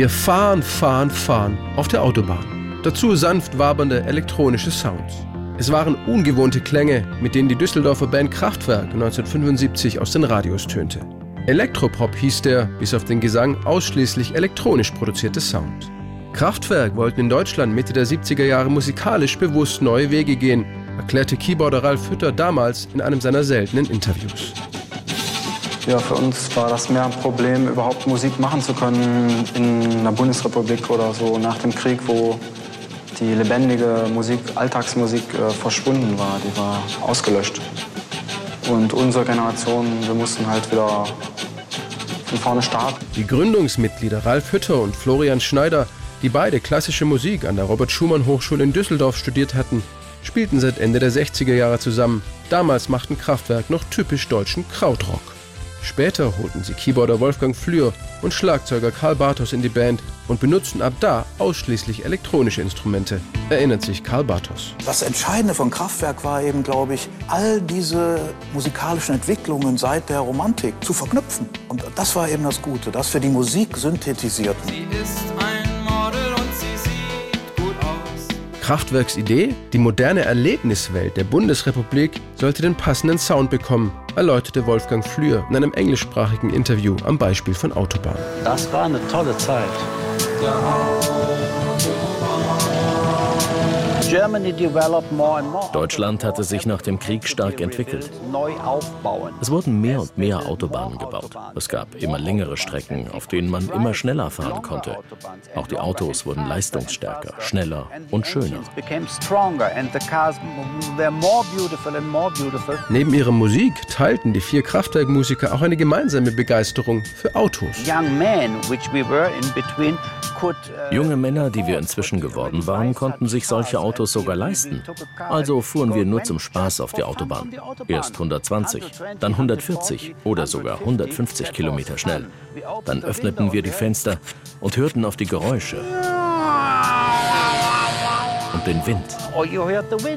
Wir fahren, fahren, fahren auf der Autobahn. Dazu sanft wabernde elektronische Sounds. Es waren ungewohnte Klänge, mit denen die Düsseldorfer Band Kraftwerk 1975 aus den Radios tönte. Elektropop hieß der, bis auf den Gesang, ausschließlich elektronisch produzierte Sound. Kraftwerk wollten in Deutschland Mitte der 70er Jahre musikalisch bewusst neue Wege gehen, erklärte Keyboarder Ralf Hütter damals in einem seiner seltenen Interviews. Ja, für uns war das mehr ein Problem, überhaupt Musik machen zu können in der Bundesrepublik oder so nach dem Krieg, wo die lebendige Musik, Alltagsmusik äh, verschwunden war. Die war ausgelöscht. Und unsere Generation, wir mussten halt wieder von vorne starten. Die Gründungsmitglieder Ralf Hütter und Florian Schneider, die beide klassische Musik an der Robert Schumann Hochschule in Düsseldorf studiert hatten, spielten seit Ende der 60er Jahre zusammen. Damals machten Kraftwerk noch typisch deutschen Krautrock. Später holten sie Keyboarder Wolfgang Flür und Schlagzeuger Karl Bartos in die Band und benutzten ab da ausschließlich elektronische Instrumente, erinnert sich Karl Bartos. Das Entscheidende von Kraftwerk war eben, glaube ich, all diese musikalischen Entwicklungen seit der Romantik zu verknüpfen. Und das war eben das Gute, dass wir die Musik synthetisiert. Kraftwerks Idee, die moderne Erlebniswelt der Bundesrepublik sollte den passenden Sound bekommen, erläuterte Wolfgang Flür in einem englischsprachigen Interview am Beispiel von Autobahn. Das war eine tolle Zeit. Deutschland hatte sich nach dem Krieg stark entwickelt. Neu aufbauen. Es wurden mehr und mehr Autobahnen gebaut. Es gab immer längere Strecken, auf denen man immer schneller fahren konnte. Auch die Autos wurden leistungsstärker, schneller und schöner. Neben ihrer Musik teilten die vier Kraftwerkmusiker auch eine gemeinsame Begeisterung für Autos. Junge Männer, die wir inzwischen geworden waren, konnten sich solche Autos sogar leisten. Also fuhren wir nur zum Spaß auf die Autobahn. Erst 120, dann 140 oder sogar 150 Kilometer schnell. Dann öffneten wir die Fenster und hörten auf die Geräusche und den Wind.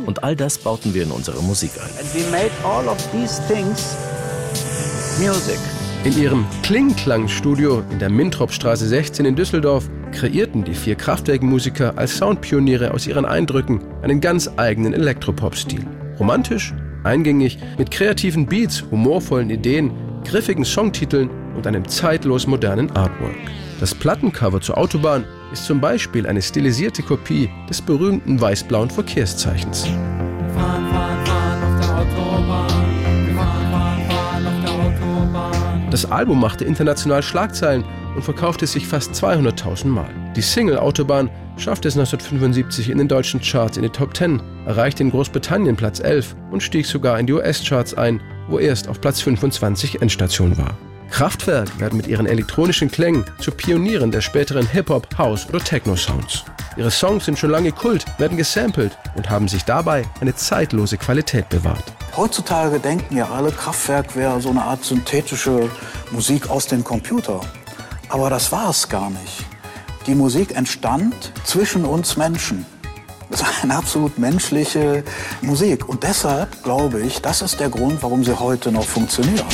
Und all das bauten wir in unsere Musik ein. In ihrem Klingklang-Studio in der Mintropstraße 16 in Düsseldorf kreierten die vier Kraftwerkmusiker als Soundpioniere aus ihren Eindrücken einen ganz eigenen Elektropop-Stil. Romantisch, eingängig, mit kreativen Beats, humorvollen Ideen, griffigen Songtiteln und einem zeitlos modernen Artwork. Das Plattencover zur Autobahn ist zum Beispiel eine stilisierte Kopie des berühmten weiß-blauen Verkehrszeichens. Das Album machte international Schlagzeilen und verkaufte sich fast 200.000 Mal. Die Single Autobahn schaffte es 1975 in den deutschen Charts in die Top 10, erreichte in Großbritannien Platz 11 und stieg sogar in die US-Charts ein, wo erst auf Platz 25 Endstation war. Kraftwerk werden mit ihren elektronischen Klängen zu Pionieren der späteren Hip-Hop, House oder Techno-Sounds. Ihre Songs sind schon lange Kult, werden gesampelt und haben sich dabei eine zeitlose Qualität bewahrt. Heutzutage denken ja alle, Kraftwerk wäre so eine Art synthetische Musik aus dem Computer. Aber das war es gar nicht. Die Musik entstand zwischen uns Menschen. Das ist eine absolut menschliche Musik. Und deshalb glaube ich, das ist der Grund, warum sie heute noch funktioniert.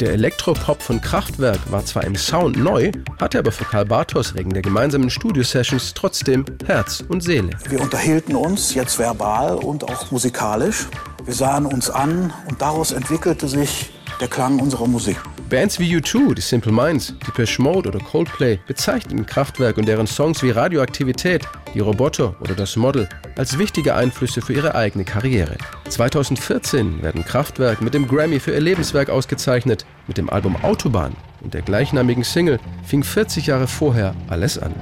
Der Elektropop von Kraftwerk war zwar im Sound neu, hatte aber für Karl Bartos wegen der gemeinsamen Studio-Sessions trotzdem Herz und Seele. Wir unterhielten uns jetzt verbal und auch musikalisch. Wir sahen uns an und daraus entwickelte sich der Klang unserer Musik. Bands wie U2, die Simple Minds, Depeche Mode oder Coldplay bezeichneten Kraftwerk und deren Songs wie Radioaktivität, die Roboter oder das Model als wichtige Einflüsse für ihre eigene Karriere. 2014 werden Kraftwerk mit dem Grammy für ihr Lebenswerk ausgezeichnet. Mit dem Album Autobahn und der gleichnamigen Single fing 40 Jahre vorher alles an.